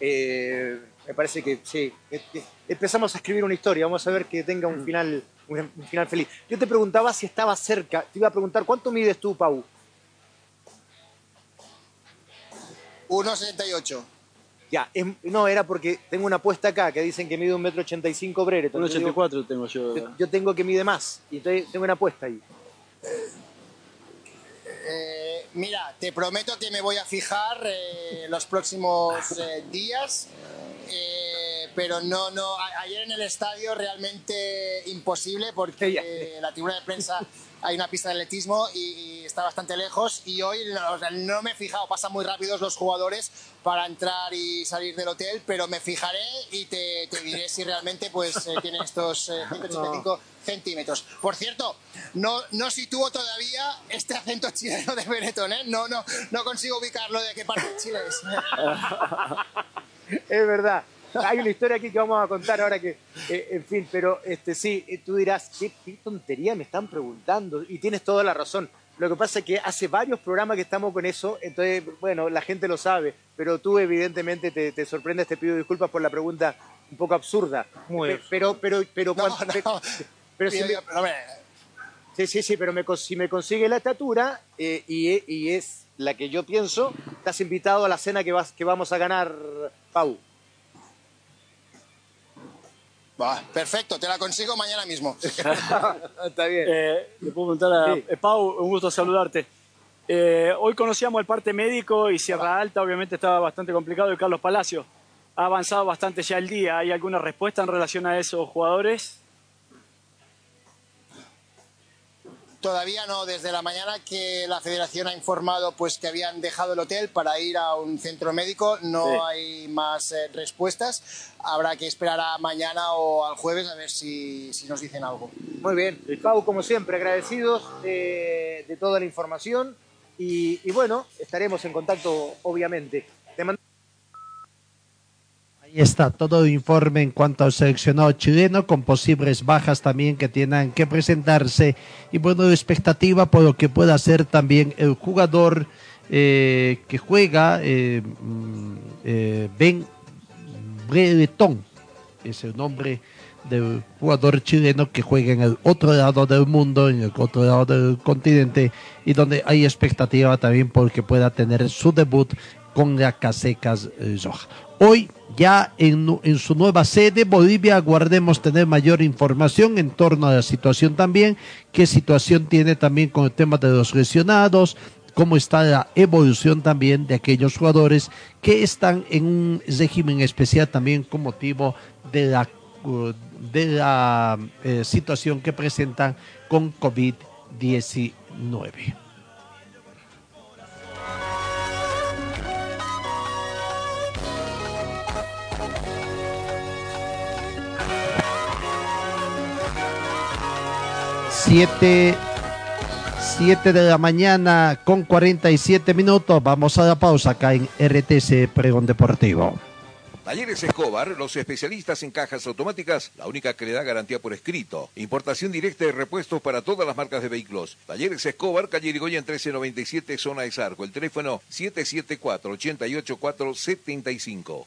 Eh, me parece que sí, que- que empezamos a escribir una historia, vamos a ver que tenga un final, un, un final feliz. Yo te preguntaba si estaba cerca, te iba a preguntar, ¿cuánto mides tú, Pau? 1,78. Ya, es- no, era porque tengo una apuesta acá que dicen que mide un metro ochenta y cinco Brereton. Yo digo, 1,84 tengo yo. yo, yo tengo que mide más, y tengo una apuesta ahí. Eh, mira, te prometo que me voy a fijar eh, los próximos eh, días, eh, pero no, no. ayer en el estadio realmente imposible porque eh, la tribuna de prensa hay una pista de atletismo y, y está bastante lejos y hoy no, no me he fijado, pasan muy rápidos los jugadores para entrar y salir del hotel, pero me fijaré y te, te diré si realmente pues eh, tiene estos eh, 185 centímetros. Por cierto, no, no sitúo todavía este acento chileno de Benetton, ¿eh? No, no, no consigo ubicarlo de qué parte de Chile es. Es verdad. Hay una historia aquí que vamos a contar ahora que, eh, en fin, pero este, sí, eh, tú dirás, ¿qué, qué tontería me están preguntando? Y tienes toda la razón. Lo que pasa es que hace varios programas que estamos con eso, entonces, bueno, la gente lo sabe, pero tú evidentemente te, te sorprendes, te pido disculpas por la pregunta un poco absurda. Muy Pe- Pero, pero, pero, cuando- pe- pero si me- Sí, sí, sí, pero me si me consigue la estatura eh, y, y es la que yo pienso, estás invitado a la cena que, vas, que vamos a ganar, Pau. Va, perfecto, te la consigo mañana mismo. Está bien. Eh, le puedo preguntar a Sí. eh, Pau, un gusto saludarte. Eh, hoy conocíamos el parte médico y Sierra Alta obviamente estaba bastante complicado y Carlos Palacio ha avanzado bastante ya el día. ¿Hay alguna respuesta en relación a esos jugadores? Todavía no, desde la mañana que la federación ha informado pues que habían dejado el hotel para ir a un centro médico, no Sí. hay más eh, respuestas. Habrá que esperar a mañana o al jueves a ver si, si nos dicen algo. Muy bien. Pau, como siempre, agradecidos de, de toda la información y, y bueno, estaremos en contacto, obviamente. Ahí está todo el informe en cuanto al seleccionado chileno, con posibles bajas también que tengan que presentarse. Y bueno, expectativa por lo que pueda hacer también el jugador eh, que juega, eh, mm, eh, Ben Breton, es el nombre del jugador chileno que juega en el otro lado del mundo, en el otro lado del continente, y donde hay expectativa también porque pueda tener su debut con la Casecas eh, Roja. Hoy, ya en, su nueva sede, Bolivia, aguardemos tener mayor información en torno a la situación también, qué situación tiene también con el tema de los lesionados, cómo está la evolución también de aquellos jugadores que están en un régimen especial también con motivo de la, uh, eh, situación que presentan con COVID-19. Siete, siete de la mañana con 47 minutos. Vamos a la pausa acá en RTC Pregón Deportivo. Talleres Escobar, los especialistas en cajas automáticas, la única que le da garantía por escrito. Importación directa de repuestos para todas las marcas de vehículos. Talleres Escobar, calle Irigoyen 1397, zona de Zarco. El teléfono 774-88475.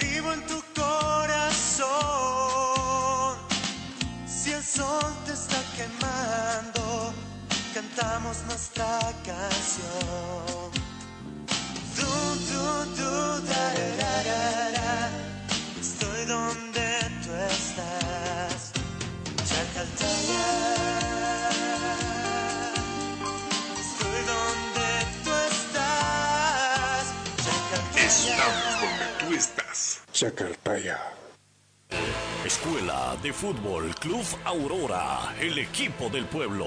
vivo en tu corazón. Si el sol te está quemando, cantamos nuestra canción. Du, du, du, da, da, da. Estoy donde Estamos donde tú estás. Chacaltaya. Escuela de Fútbol Club Aurora, el equipo del pueblo.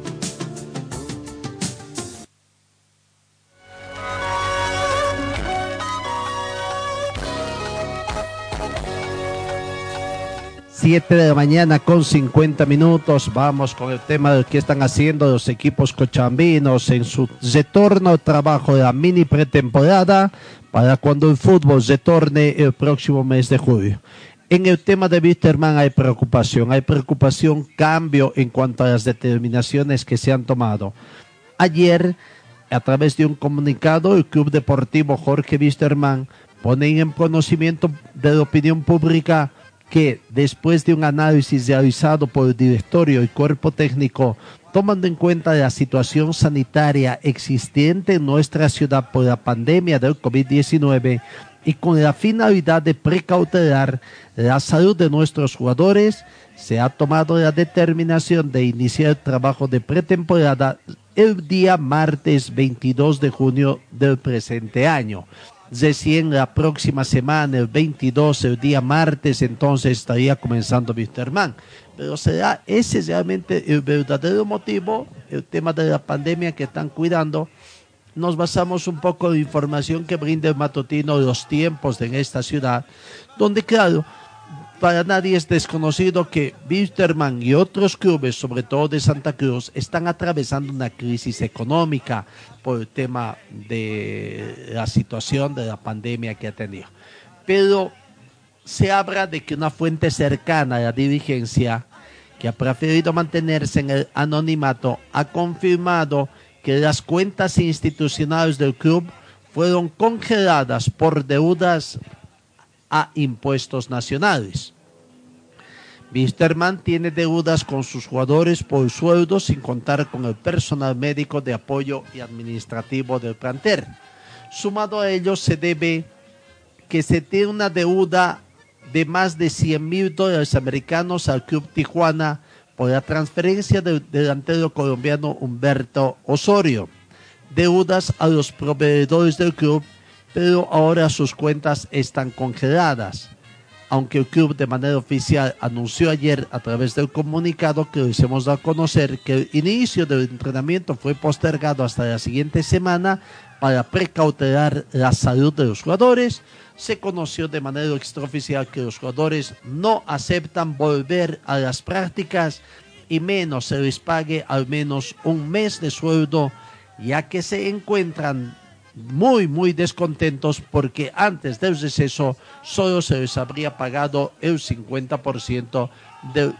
Siete de la mañana con 50 minutos. Vamos con el tema de qué están haciendo los equipos cochambinos en su retorno al trabajo de la mini pretemporada para cuando el fútbol retorne el próximo mes de julio. En el tema de Wisterman hay preocupación, hay preocupación, cambio en cuanto a las determinaciones que se han tomado. Ayer, a través de un comunicado, el Club Deportivo Jorge Wisterman pone en conocimiento de la opinión pública que después de un análisis realizado por el directorio y cuerpo técnico, tomando en cuenta la situación sanitaria existente en nuestra ciudad por la pandemia del COVID-19 y con la finalidad de precautelar la salud de nuestros jugadores, se ha tomado la determinación de iniciar el trabajo de pretemporada el día martes 22 de junio del presente año recién la próxima semana, el 22, el día martes, entonces estaría comenzando Wisterman. Pero será ese realmente el verdadero motivo, el tema de la pandemia que están cuidando. Nos basamos un poco en la información que brinda el matutino los tiempos en esta ciudad, donde claro, para nadie es desconocido que Wisterman y otros clubes, sobre todo de Santa Cruz, están atravesando una crisis económica por el tema de la situación de la pandemia que ha tenido. Pero se habla de que una fuente cercana a la dirigencia, que ha preferido mantenerse en el anonimato, ha confirmado que las cuentas institucionales del club fueron congeladas por deudas a impuestos nacionales. Wisterman tiene deudas con sus jugadores por sueldo sin contar con el personal médico de apoyo y administrativo del plantel. Sumado a ello se debe que se tiene una deuda de más de 100 mil dólares americanos al Club Tijuana por la transferencia del delantero colombiano Humberto Osorio. Deudas a los proveedores del club pero ahora sus cuentas están congeladas. Aunque el club de manera oficial anunció ayer a través del comunicado que les hemos dado a conocer que el inicio del entrenamiento fue postergado hasta la siguiente semana para precautelar la salud de los jugadores, se conoció de manera extraoficial que los jugadores no aceptan volver a las prácticas y menos se les pague al menos un mes de sueldo, ya que se encuentran muy, muy descontentos porque antes del receso solo se les habría pagado el 50% del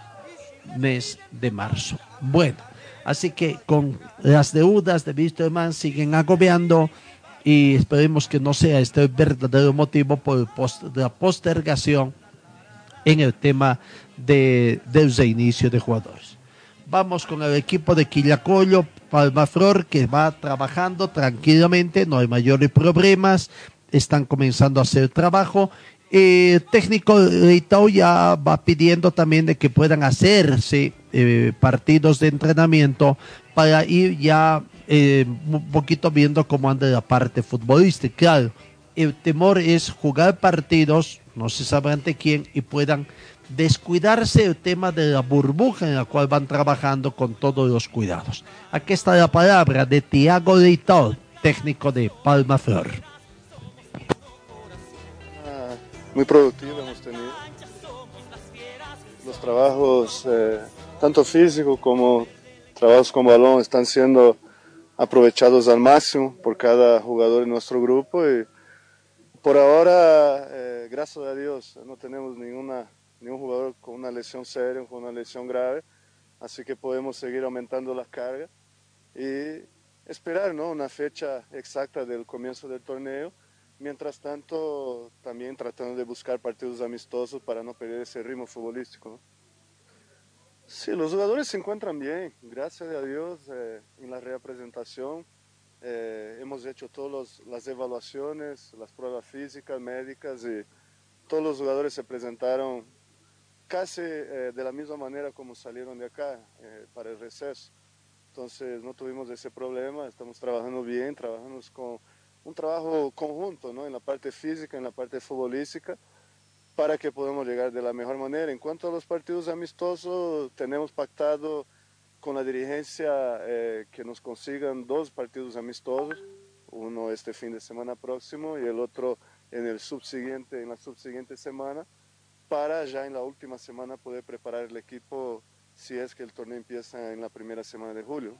mes de marzo. Bueno, así que con las deudas de Wisterman siguen agobiando y esperemos que no sea este el verdadero motivo por la postergación en el tema de, del reinicio de jugadores. Vamos con el equipo de Quillacollo, Palmaflor, que va trabajando tranquilamente, no hay mayores problemas, están comenzando a hacer trabajo. El técnico de Itaú ya va pidiendo también de que puedan hacerse eh, partidos de entrenamiento para ir ya eh, un poquito viendo cómo anda la parte futbolística. Claro, el temor es jugar partidos, no se sabe ante quién, y puedan descuidarse el tema de la burbuja en la cual van trabajando con todos los cuidados. Aquí está la palabra de Tiago Leitao, técnico de Palma Flor. Ah, muy productivo hemos tenido. Los trabajos, eh, tanto físicos como trabajos con balón, están siendo aprovechados al máximo por cada jugador en nuestro grupo y por ahora, eh, gracias a Dios, no tenemos ninguna ningún jugador con una lesión seria, con una lesión grave, así que podemos seguir aumentando la carga y esperar ¿no? una fecha exacta del comienzo del torneo. Mientras tanto, también tratando de buscar partidos amistosos para no perder ese ritmo futbolístico. Sí, los jugadores se encuentran bien, gracias a Dios, eh, en la representación. Eh, hemos hecho todas las evaluaciones, las pruebas físicas, médicas y todos los jugadores se presentaron casi eh, de la misma manera como salieron de acá eh, para el receso. Entonces no tuvimos ese problema, estamos trabajando bien, trabajamos con un trabajo conjunto ¿no? en la parte física, en la parte futbolística, para que podamos llegar de la mejor manera. En cuanto a los partidos amistosos, tenemos pactado con la dirigencia eh, que nos consigan dos partidos amistosos, uno este fin de semana próximo y el otro en, el subsiguiente, en la subsiguiente semana, para ya en la última semana poder preparar el equipo si es que el torneo empieza en la primera semana de julio.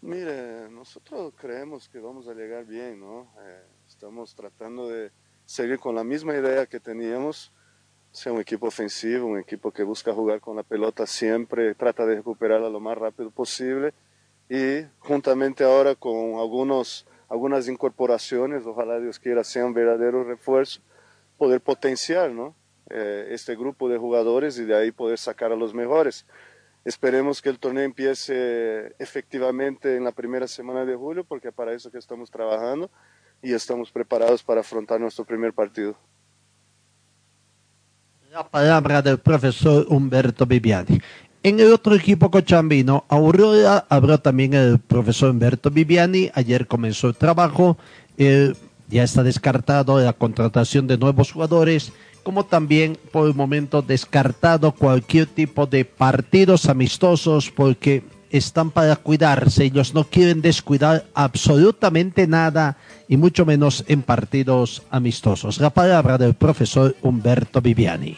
Mire, nosotros creemos que vamos a llegar bien, ¿no? Eh, estamos tratando de seguir con la misma idea que teníamos, ser un equipo ofensivo, un equipo que busca jugar con la pelota siempre, trata de recuperarla lo más rápido posible y juntamente ahora con algunos, algunas incorporaciones, ojalá Dios quiera sean verdaderos refuerzos, poder potenciar, ¿no? Eh, este grupo de jugadores y de ahí poder sacar a los mejores. Esperemos que el torneo empiece efectivamente en la primera semana de julio, porque para eso que estamos trabajando y estamos preparados para afrontar nuestro primer partido. La palabra del profesor Humberto Viviani. En el otro equipo cochambino, Aurora, habló también el profesor Humberto Viviani. Ayer comenzó el trabajo. Eh, ya está descartado la contratación de nuevos jugadores como también por el momento descartado cualquier tipo de partidos amistosos porque están para cuidarse, ellos no quieren descuidar absolutamente nada y mucho menos en partidos amistosos. La palabra del profesor Humberto Viviani.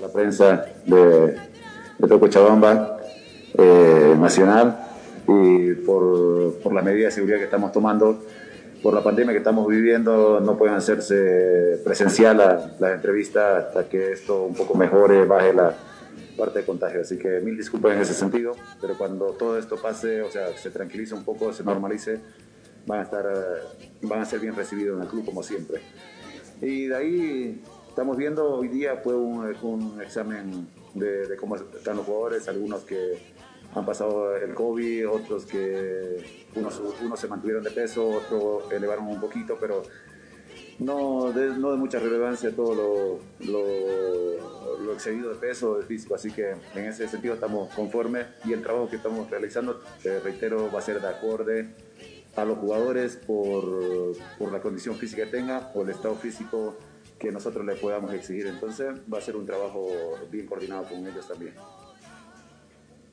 La prensa de, de Cochabamba eh, Nacional y por, por la medida de seguridad que estamos tomando por la pandemia que estamos viviendo no pueden hacerse presencial las entrevistas hasta que esto un poco mejore, baje la parte de contagio. Así que mil disculpas en ese sentido, pero cuando todo esto pase, o sea, se tranquilice un poco, se normalice, van a, estar, van a ser bien recibidos en el club como siempre. Y de ahí estamos viendo, hoy día fue un, un examen de, de cómo están los jugadores, algunos que han pasado el COVID, otros que unos, unos se mantuvieron de peso, otros elevaron un poquito, pero no de, no de mucha relevancia todo lo, lo, lo, excedido de peso, de físico, así que en ese sentido estamos conformes y el trabajo que estamos realizando, te reitero, va a ser de acorde a los jugadores por, por la condición física que tenga, o el estado físico que nosotros le podamos exigir. Entonces va a ser un trabajo bien coordinado con ellos también.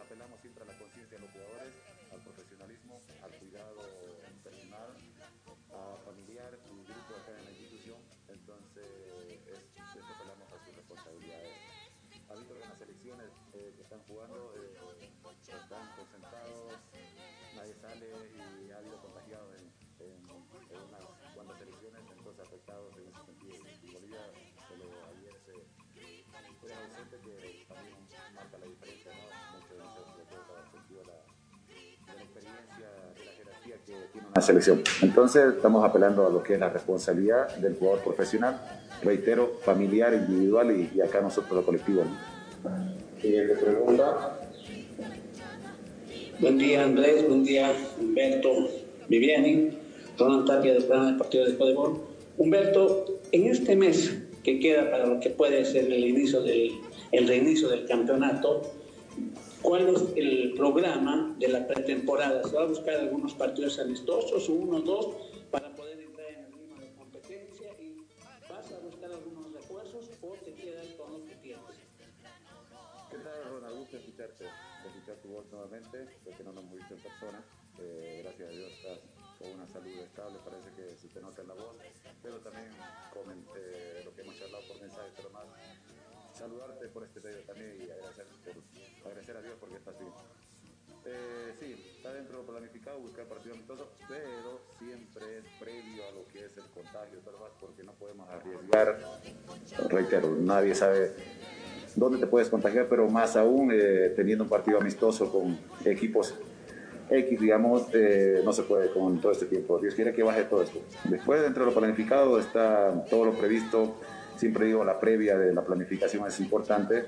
apelamos siempre a la conciencia de los jugadores, al profesionalismo, al cuidado personal, a familiar y grupo acá en la institución. Entonces, apelamos a sus responsabilidades. Que en las selecciones eh, que están jugando eh, selección. Entonces estamos apelando a lo que es la responsabilidad del jugador profesional, reitero, familiar, individual y, acá nosotros lo colectivo. Siguiente pregunta. Buen día Andrés, buen día Humberto Viviani, Ronald Tapia del programa de partido de Codebol. Humberto, en este mes que queda para lo que puede ser el inicio del el reinicio del campeonato, cuál es el programa de la pretemporada. Se va a buscar algunos partidos amistosos, uno o dos, para poder entrar en el ritmo de competencia y vas a buscar algunos refuerzos o te quedas con lo que tienes. ¿Qué tal, Ronald? Gusto escucharte, escuchar tu voz nuevamente, porque no nos hemos en persona. Eh, gracias a Dios estás con una salud estable, parece que se te nota en la voz, pero también comenté lo que hemos charlado por mensaje, pero más saludarte por este medio también y agradecer, por, agradecer a Dios porque estás bien. Eh, sí, está dentro de lo planificado buscar partido amistoso, pero siempre es previo a lo que es el contagio, ¿verdad? Porque no podemos arriesgar, reitero, nadie sabe dónde te puedes contagiar, pero más aún eh, teniendo un partido amistoso con equipos X, digamos, eh, no se puede con todo este tiempo. Dios quiere que baje todo esto. Después, dentro de lo planificado, está todo lo previsto. Siempre digo, la previa de la planificación es importante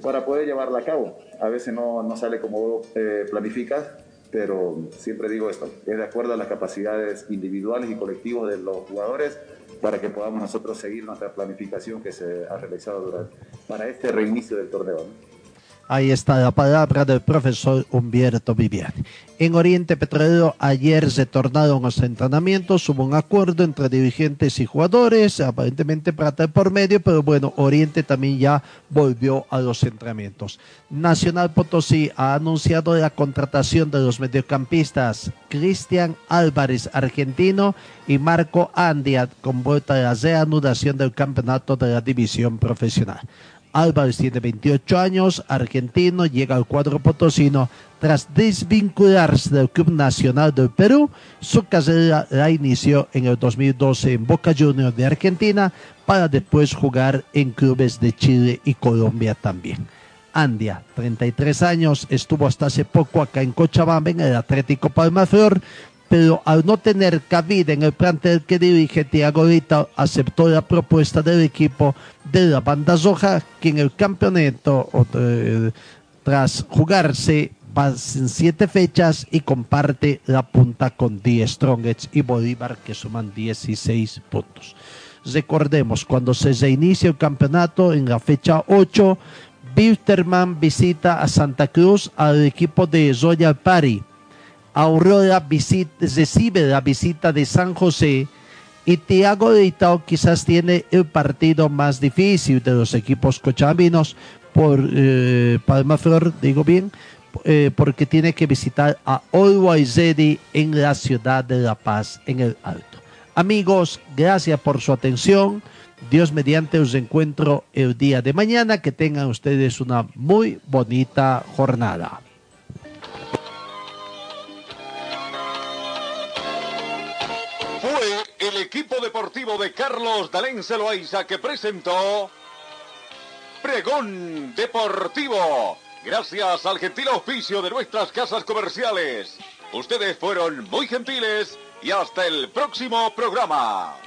para poder llevarla a cabo. A veces no, no sale como eh, planificas, pero siempre digo esto, es de acuerdo a las capacidades individuales y colectivas de los jugadores para que podamos nosotros seguir nuestra planificación que se ha realizado durante, para este reinicio del torneo. Ahí está la palabra del profesor Humberto Viviani. En Oriente Petrolero ayer se tornaron los entrenamientos, hubo un acuerdo entre dirigentes y jugadores, aparentemente plata por medio, pero bueno, Oriente también ya volvió a los entrenamientos. Nacional Potosí ha anunciado la contratación de los mediocampistas Cristian Álvarez, argentino, y Marco Andia, con vuelta a la reanudación del campeonato de la división profesional. Álvarez tiene 28 años, argentino, llega al cuadro potosino tras desvincularse del Club Nacional del Perú. Su carrera la inició en el 2012 en Boca Juniors de Argentina para después jugar en clubes de Chile y Colombia también. Andia, 33 años, estuvo hasta hace poco acá en Cochabamba en el Atlético Palmaflor, pero al no tener cabida en el plantel que dirige Tiago Rita, aceptó la propuesta del equipo de la banda roja, que en el campeonato, eh, tras jugarse, pasan siete fechas y comparte la punta con Die Strongets y Bolívar, que suman 16 puntos. Recordemos, cuando se reinicia el campeonato en la fecha 8, Wilterman visita a Santa Cruz al equipo de Royal Party Visita, recibe la visita de San José y Tiago de quizás tiene el partido más difícil de los equipos cochabambinos por eh, Palma Flor, digo bien, eh, porque tiene que visitar a Always en la ciudad de La Paz, en el Alto. Amigos, gracias por su atención. Dios mediante os encuentro el día de mañana. Que tengan ustedes una muy bonita jornada. El equipo deportivo de Carlos Dalén Celoaiza que presentó Pregón Deportivo. Gracias al gentil oficio de nuestras casas comerciales. Ustedes fueron muy gentiles y hasta el próximo programa.